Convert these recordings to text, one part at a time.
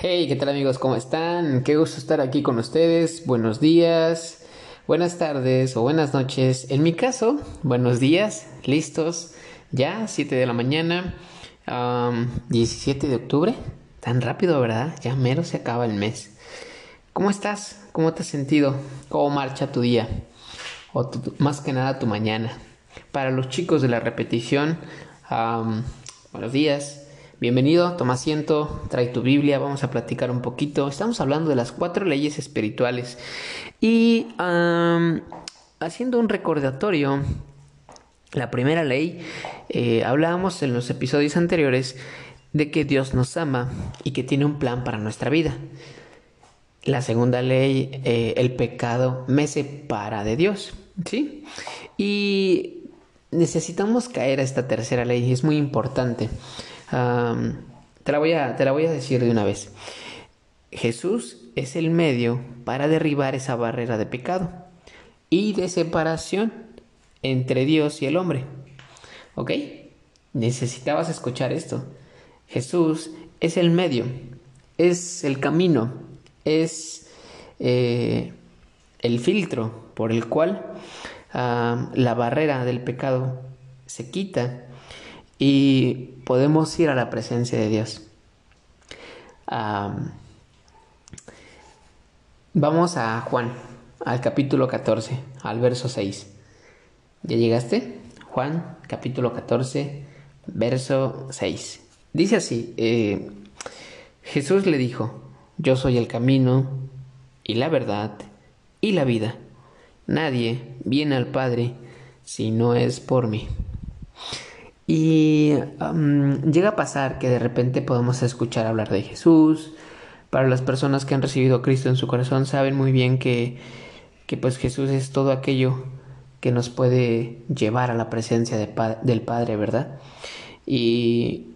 Hey, ¿qué tal amigos? ¿Cómo están? Qué gusto estar aquí con ustedes. Buenos días, buenas tardes o buenas noches. En mi caso, buenos días, listos. Ya, 7 de la mañana, 17 de octubre. Tan rápido, ¿verdad? Ya mero se acaba el mes. ¿Cómo estás? ¿Cómo te has sentido? ¿Cómo marcha tu día? O más que nada tu mañana. Para los chicos de la repetición, buenos días. Bienvenido, toma asiento, trae tu Biblia, vamos a platicar un poquito. Estamos hablando de las cuatro leyes espirituales y haciendo un recordatorio, la primera ley, eh, hablábamos en los episodios anteriores de que Dios nos ama y que tiene un plan para nuestra vida. La segunda ley, eh, el pecado me separa de Dios, ¿sí? Y necesitamos caer a esta tercera ley y es muy importante te, la voy a, te la voy a decir de una vez. Jesús es el medio para derribar esa barrera de pecado y de separación entre Dios y el hombre. ¿Ok? Necesitabas escuchar esto. Jesús es el medio, es el camino, es eh, el filtro por el cual la barrera del pecado se quita y podemos ir a la presencia de Dios. vamos a Juan, al capítulo 14, al verso 6. ¿Ya llegaste? Juan, capítulo 14, verso 6. Dice así, eh, Jesús le dijo, yo soy el camino y la verdad y la vida. Nadie viene al Padre si no es por mí. Y llega a pasar que de repente podemos escuchar hablar de Jesús. Para las personas que han recibido a Cristo en su corazón saben muy bien que, que pues Jesús es todo aquello que nos puede llevar a la presencia del Padre, ¿verdad? Y,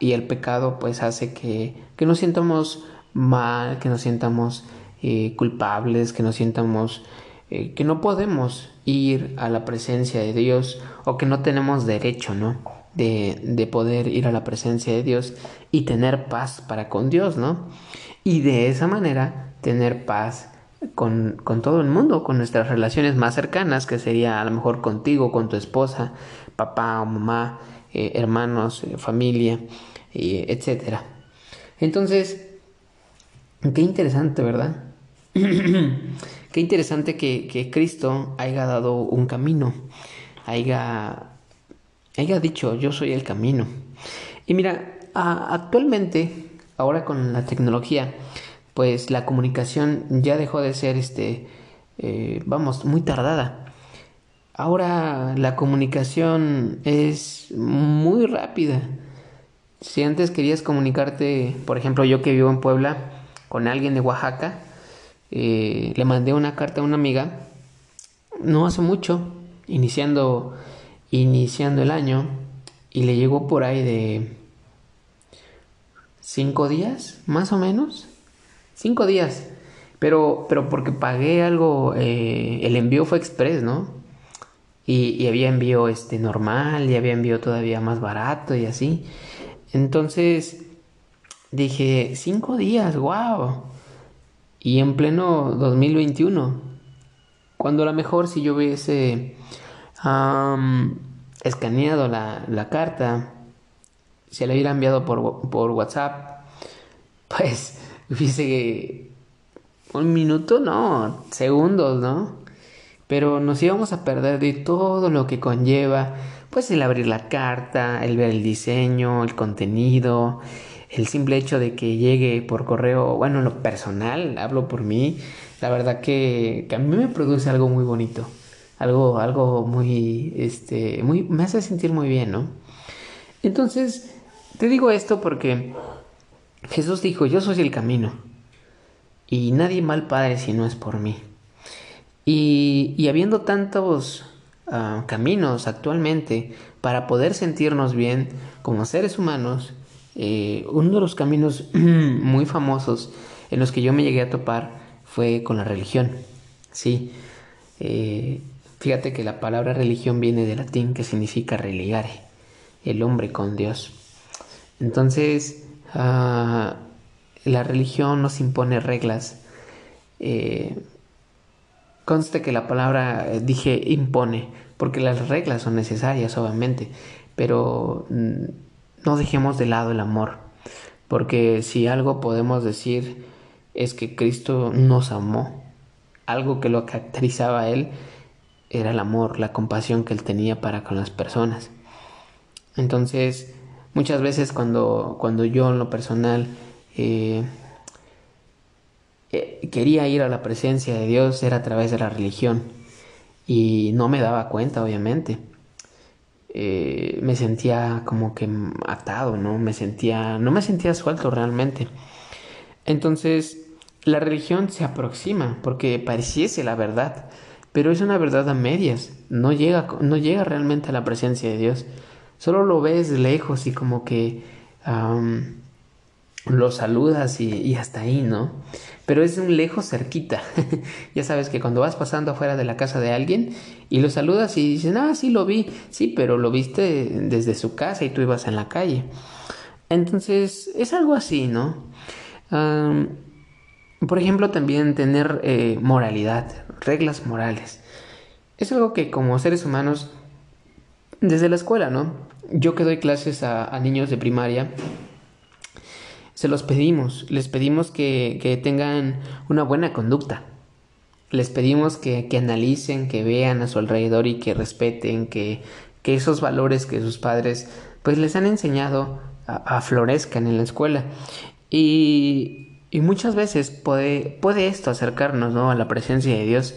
y, el pecado pues hace que, que nos sientamos mal, que nos sientamos eh, culpables, que nos sientamos eh, que no podemos ir a la presencia de Dios o que no tenemos derecho, ¿no? De, poder ir a la presencia de Dios y tener paz para con Dios, ¿no? Y de esa manera tener paz con, todo el mundo, con nuestras relaciones más cercanas, que sería a lo mejor contigo, con tu esposa, papá o mamá, eh, hermanos, eh, familia, etc. Entonces, qué interesante, ¿verdad? qué interesante que, que Cristo haya dado un camino, haya haya dicho, yo soy el camino. Y mira, actualmente, ahora con la tecnología, pues la comunicación ya dejó de ser, este, eh, vamos, muy tardada. Ahora la comunicación es muy rápida. Si antes querías comunicarte, por ejemplo, yo que vivo en Puebla, con alguien de Oaxaca, eh, le mandé una carta a una amiga, no hace mucho, iniciando iniciando el año y le llegó por ahí de cinco días, más o menos. Cinco días. Pero, pero porque pagué algo, eh, el envío fue express, ¿no? Y, había envío este normal y había envío todavía más barato y así. Entonces dije, cinco días, wow. Y en pleno 2021. Cuando a lo mejor si yo hubiese escaneado la, carta, se la hubiera enviado por, por WhatsApp, pues hubiese un minuto, no, segundos, ¿no? Pero nos íbamos a perder de todo lo que conlleva, pues el abrir la carta, el ver el diseño, el contenido, el simple hecho de que llegue por correo, bueno, lo personal, hablo por mí, la verdad que, que a mí me produce algo muy bonito algo, algo muy, este, muy, me hace sentir muy bien, ¿no? Entonces, te digo esto porque Jesús dijo, yo soy el camino y nadie mal padre si no es por mí. Y, y habiendo tantos ah, caminos actualmente para poder sentirnos bien como seres humanos, eh, uno de los caminos muy famosos en los que yo me llegué a topar fue con la religión. Sí, eh, Fíjate que la palabra religión viene del latín que significa religare, el hombre con Dios. Entonces, ah, la religión nos impone reglas. Eh, conste que la palabra, eh, dije, impone, porque las reglas son necesarias, obviamente, pero mm, no dejemos de lado el amor, porque si algo podemos decir es que Cristo nos amó, algo que lo caracterizaba a Él era el amor, la compasión que Él tenía para con las personas. Entonces, muchas veces cuando, cuando yo en lo personal eh, eh, quería ir a la presencia de Dios era a través de la religión y no me daba cuenta, obviamente. Eh, me sentía como que atado, ¿no? Me sentía, no me sentía suelto realmente. Entonces, la religión se aproxima porque pareciese la verdad, pero es una verdad a medias, no llega, no llega realmente a la presencia de Dios. Solo lo ves lejos y como que lo saludas y, hasta ahí, ¿no? Pero es un lejos cerquita. ya sabes que cuando vas pasando afuera de la casa de alguien y lo saludas y dicen, ah, sí lo vi, sí, pero lo viste desde su casa y tú ibas en la calle. Entonces, es algo así, ¿no? por ejemplo, también tener eh, moralidad, reglas morales. Es algo que como seres humanos, desde la escuela, ¿no? Yo que doy clases a niños de primaria, se los pedimos, les pedimos que, tengan una buena conducta. Les pedimos que, analicen, que vean a su alrededor y que respeten, que, esos valores que sus padres pues les han enseñado a, florezcan en la escuela. Y, muchas veces puede, puede esto acercarnos ¿no? a la presencia de Dios.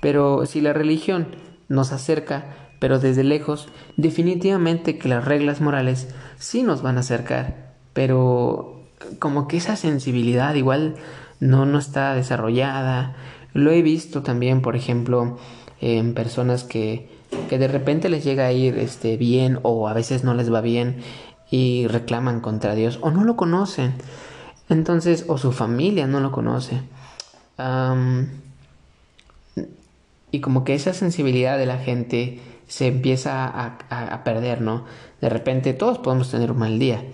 Pero si la religión nos acerca, pero desde lejos, definitivamente que las reglas morales sí nos van a acercar. Pero como que esa sensibilidad igual no, no está desarrollada. Lo he visto también, por ejemplo, en personas que, que de repente les llega a ir este, bien o a veces no les va bien y reclaman contra Dios o no lo conocen. Entonces, o su familia no lo conoce. y como que esa sensibilidad de la gente se empieza a, perder, ¿no? De repente todos podemos tener un mal día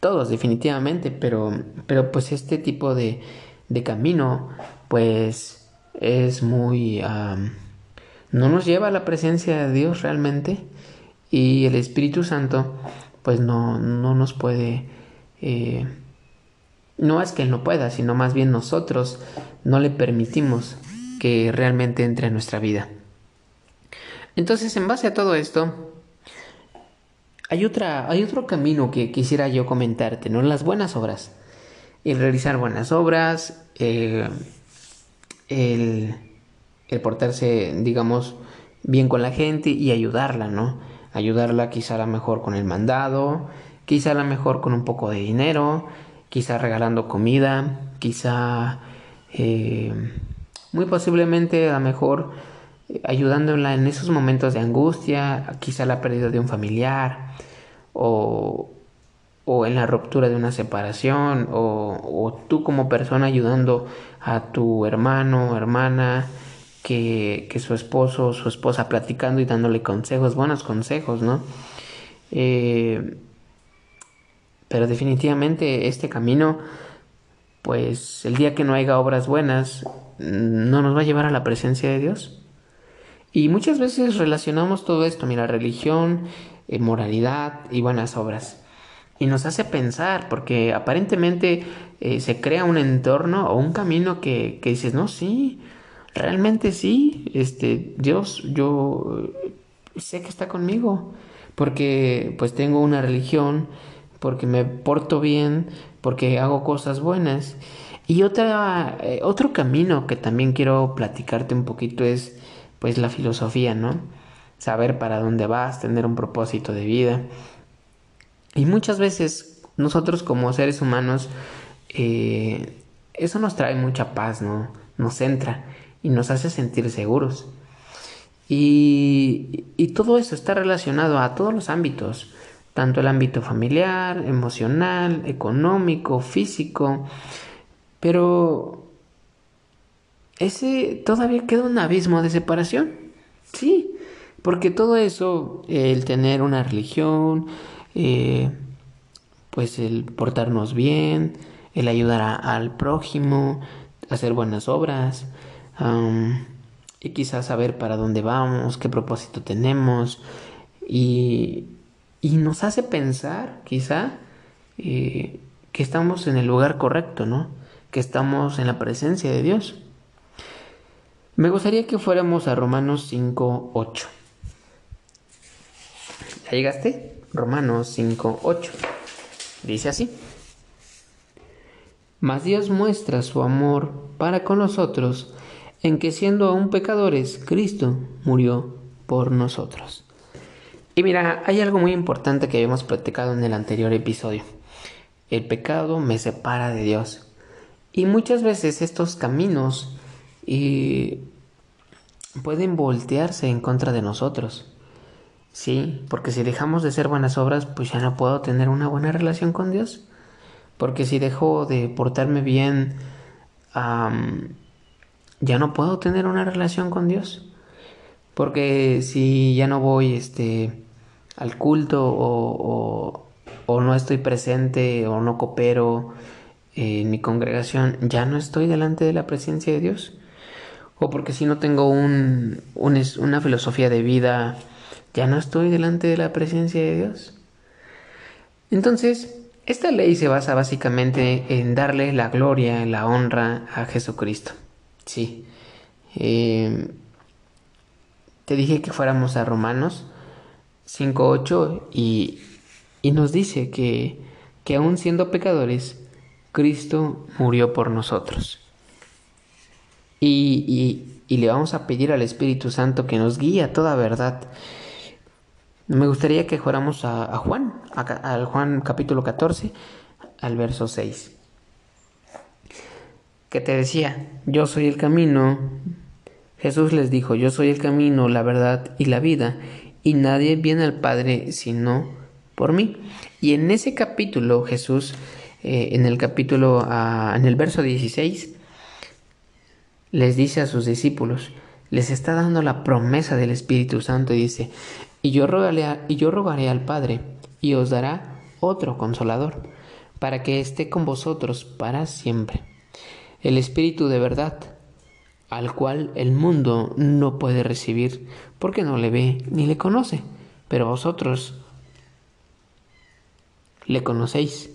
todos definitivamente, pero, pero pues este tipo de, de camino pues es muy... no nos lleva a la presencia de Dios realmente y el Espíritu Santo pues no, no nos puede... Eh, no es que Él no pueda, sino más bien nosotros no le permitimos que realmente entre en nuestra vida. Entonces, en base a todo esto, hay, otra, hay otro camino que quisiera yo comentarte, ¿no? Las buenas obras. El realizar buenas obras, el, el, portarse, digamos, bien con la gente y ayudarla, ¿no? Ayudarla quizá a lo mejor con el mandado, quizá a lo mejor con un poco de dinero, quizá regalando comida, quizá eh, muy posiblemente a lo mejor ayudándola en esos momentos de angustia, quizá la pérdida de un familiar o, o en la ruptura de una separación o, o, tú como persona ayudando a tu hermano, hermana, que, que su esposo o su esposa platicando y dándole consejos, buenos consejos, ¿no? Eh, pero definitivamente este camino, pues el día que no haya obras buenas, no nos va a llevar a la presencia de Dios. Y muchas veces relacionamos todo esto, mira, religión, eh, moralidad y buenas obras. Y nos hace pensar, porque aparentemente eh, se crea un entorno o un camino que, que, dices, no, sí, realmente sí, este, Dios, yo eh, sé que está conmigo, porque pues tengo una religión, porque me porto bien, porque hago cosas buenas. Y otra, otro camino que también quiero platicarte un poquito es pues la filosofía, ¿no? Saber para dónde vas, tener un propósito de vida. Y muchas veces nosotros como seres humanos, eh, eso nos trae mucha paz, ¿no? Nos centra y nos hace sentir seguros. Y, y todo eso está relacionado a todos los ámbitos, tanto el ámbito familiar, emocional, económico, físico, pero ese todavía queda un abismo de separación. Sí, porque todo eso, el tener una religión, eh, pues el portarnos bien, el ayudar al prójimo, hacer buenas obras, y quizás saber para dónde vamos, qué propósito tenemos, y, y nos hace pensar, quizá, eh, que estamos en el lugar correcto, ¿no? Que estamos en la presencia de Dios. Me gustaría que fuéramos a Romanos 5, 8. ¿Ya llegaste? Romanos 5, 8. Dice así. Mas Dios muestra su amor para con nosotros en que siendo aún pecadores, Cristo murió por nosotros. Y mira, hay algo muy importante que habíamos platicado en el anterior episodio. El pecado me separa de Dios. Y muchas veces estos caminos y pueden voltearse en contra de nosotros. Sí, porque si dejamos de ser buenas obras, pues ya no puedo tener una buena relación con Dios. Porque si dejo de portarme bien, ya no puedo tener una relación con Dios. Porque si ya no voy este, al culto o, o no estoy presente o no coopero en mi congregación, ya no estoy delante de la presencia de Dios o porque si no tengo un, una filosofía de vida, ya no estoy delante de la presencia de Dios. Entonces, esta ley se basa básicamente en darle la gloria, la honra a Jesucristo. Sí. Eh, te dije que fuéramos a Romanos 5.8 y, y nos dice que, que aún siendo pecadores, Cristo murió por nosotros y, le vamos a pedir al Espíritu Santo que nos guíe a toda verdad. Me gustaría que fuéramos a, Juan, al Juan capítulo 14, al verso 6. Que te decía, yo soy el camino. Jesús les dijo, yo soy el camino, la verdad y la vida, y nadie viene al Padre sino por mí. Y en ese capítulo Jesús, eh, en el capítulo, ah, en el verso 16, les dice a sus discípulos, les está dando la promesa del Espíritu Santo y dice, y yo rogaré, y yo rogaré al Padre y os dará otro consolador, para que esté con vosotros para siempre. El Espíritu de verdad, al cual el mundo no puede recibir, porque no le ve ni le conoce, pero vosotros le conocéis,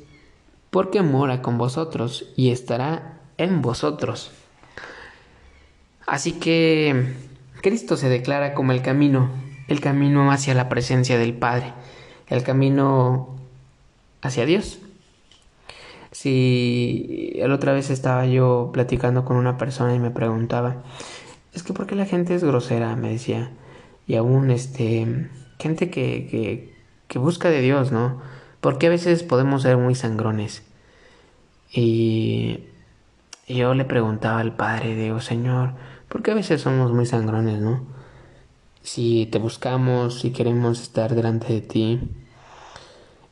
porque mora con vosotros y estará en vosotros. Así que Cristo se declara como el camino, el camino hacia la presencia del Padre, el camino hacia Dios. Si la otra vez estaba yo platicando con una persona y me preguntaba, es que ¿por qué la gente es grosera? Me decía. Y aún este, gente que, que, busca de Dios, ¿no? Porque a veces podemos ser muy sangrones. Y yo le preguntaba al Padre, digo, Señor, porque a veces somos muy sangrones, ¿no? Si te buscamos, si queremos estar delante de ti.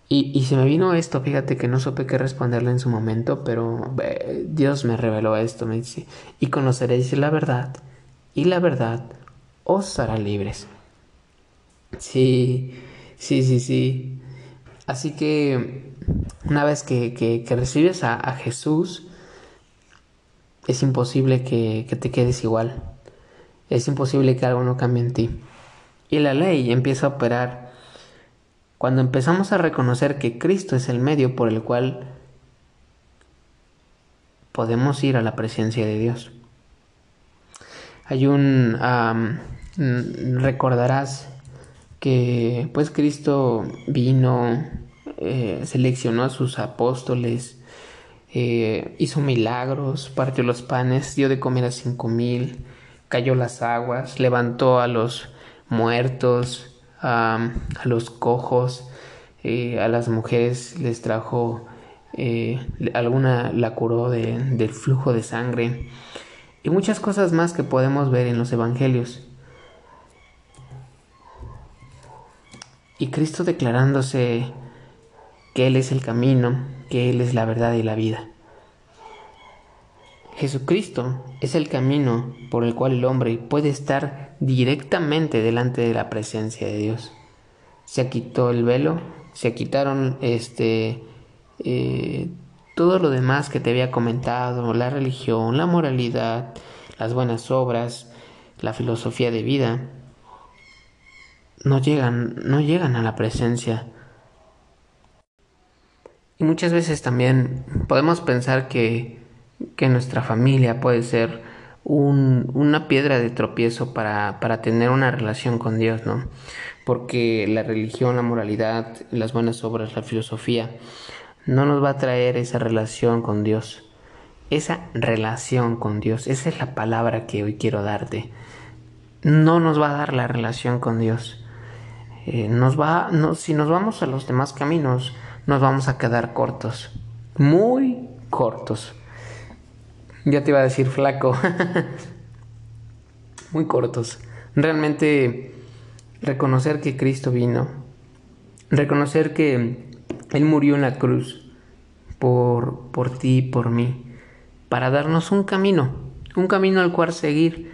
Y, se me vino esto, fíjate que no supe qué responderle en su momento, pero Dios me reveló esto, me dice, y conoceréis la verdad, y la verdad os hará libres. Sí, sí, sí, sí. Así que una vez que, recibes a Jesús, es imposible que, te quedes igual. Es imposible que algo no cambie en ti. Y la ley empieza a operar cuando empezamos a reconocer que Cristo es el medio por el cual podemos ir a la presencia de Dios. Hay un... recordarás que pues Cristo vino, eh, seleccionó a sus apóstoles, eh, hizo milagros, partió los panes, dio de comer a cinco mil, cayó las aguas, levantó a los muertos, a los cojos, eh, a las mujeres les trajo, alguna la curó del flujo de sangre y muchas cosas más que podemos ver en los evangelios. Y Cristo declarándose que Él es el camino, que Él es la verdad y la vida. Jesucristo es el camino por el cual el hombre puede estar directamente delante de la presencia de Dios. Se quitó el velo, se quitaron este, eh, todo lo demás que te había comentado, la religión, la moralidad, las buenas obras, la filosofía de vida, no llegan, no llegan a la presencia. Y muchas veces también podemos pensar que, que nuestra familia puede ser un, una piedra de tropiezo para, para tener una relación con Dios, ¿no? Porque la religión, la moralidad, las buenas obras, la filosofía, no nos va a traer esa relación con Dios. Esa relación con Dios, esa es la palabra que hoy quiero darte. No nos va a dar la relación con Dios. Eh, nos va, si nos vamos a los demás caminos, nos vamos a quedar cortos. Muy cortos. Ya te iba a decir flaco. Muy cortos. Realmente reconocer que Cristo vino. Reconocer que Él murió en la cruz por, por ti y por mí. Para darnos un camino. Un camino al cual seguir.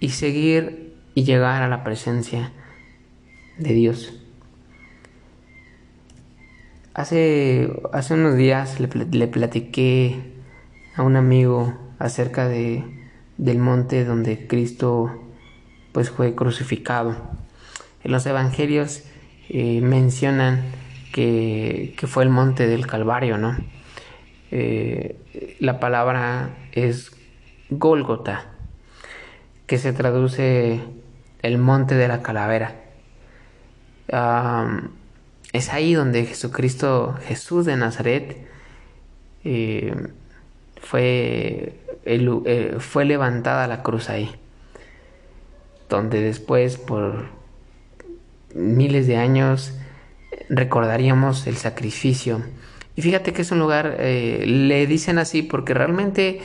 Y seguir y llegar a la presencia de Dios. Hace, hace unos días le, le, platiqué a un amigo acerca de, del monte donde Cristo pues fue crucificado. En los evangelios eh, mencionan que, fue el monte del Calvario, ¿no? Eh, la palabra es Gólgota, que se traduce el monte de la calavera es ahí donde Jesucristo, Jesús de Nazaret, eh, fue, eh, fue levantada la cruz ahí, donde después por miles de años recordaríamos el sacrificio. Y fíjate que es un lugar, eh, le dicen así porque realmente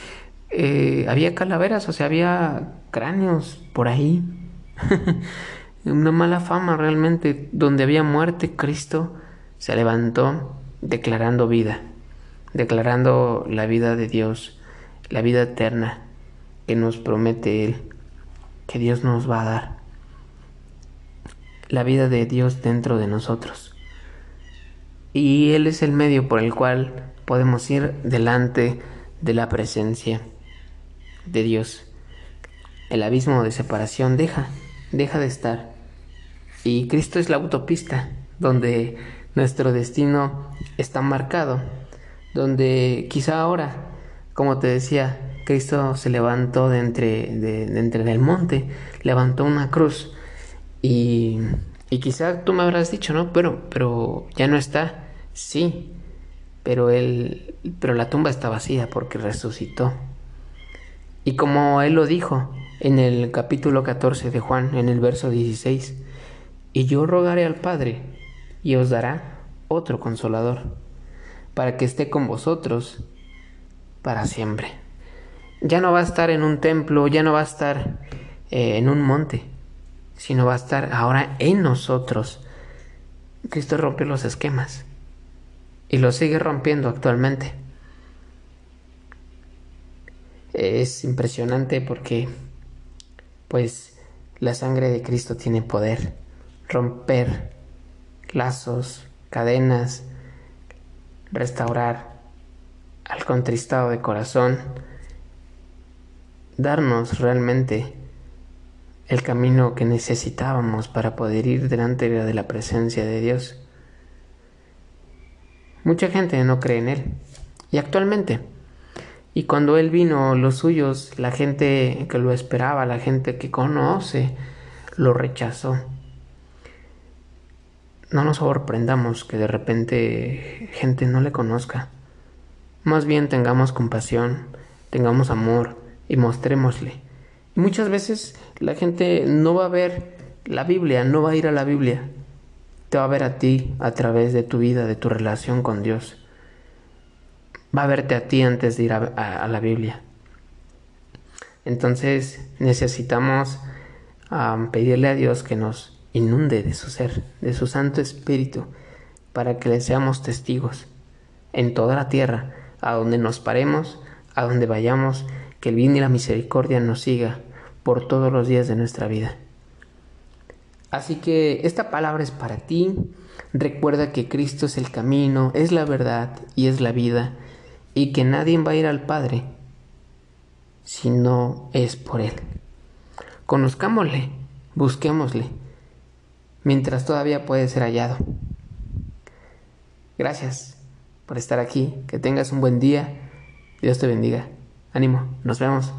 había calaveras, o sea, había cráneos por ahí. una mala fama realmente, donde había muerte, Cristo se levantó declarando vida, declarando la vida de Dios, la vida eterna que nos promete Él, que Dios nos va a dar, la vida de Dios dentro de nosotros. Y Él es el medio por el cual podemos ir delante de la presencia de Dios. El abismo de separación deja, deja de estar y Cristo es la autopista donde nuestro destino está marcado, donde quizá ahora, como te decía, Cristo se levantó de entre, de, entre del monte, levantó una cruz y, y quizá tú me habrás dicho, ¿no? Pero, pero ya no está, sí, pero él, pero la tumba está vacía porque resucitó. Y como él lo dijo en el capítulo 14 de Juan, en el verso 16, y yo rogaré al Padre, y os dará otro consolador, para que esté con vosotros para siempre. Ya no va a estar en un templo, ya no va a estar eh, en un monte, sino va a estar ahora en nosotros. Cristo rompió los esquemas y lo sigue rompiendo actualmente. Es impresionante porque pues la sangre de Cristo tiene poder romper lazos, cadenas, restaurar al contristado de corazón, darnos realmente el camino que necesitábamos para poder ir delante de la presencia de Dios. Mucha gente no cree en Él. Y actualmente, y cuando Él vino, los suyos, la gente que lo esperaba, la gente que conoce, lo rechazó no nos sorprendamos que de repente gente no le conozca. Más bien tengamos compasión, tengamos amor y mostrémosle. Y muchas veces la gente no va a ver la Biblia, no va a ir a la Biblia. Va a ver a ti a través de tu vida, de tu relación con Dios. Va a verte a ti antes de ir a, la Biblia. Entonces necesitamos pedirle a Dios que nos inunde de su ser, de su Santo Espíritu, para que le seamos testigos en toda la tierra, a donde nos paremos, a donde vayamos, que el bien y la misericordia nos siga por todos los días de nuestra vida. Así que esta palabra es para ti. Recuerda que Cristo es el camino, es la verdad y es la vida. y que nadie va a ir al Padre si no es por Él. Conozcámosle, busquémosle, mientras todavía puede ser hallado. Gracias por estar aquí, que tengas un buen día, Dios te bendiga. Ánimo, nos vemos.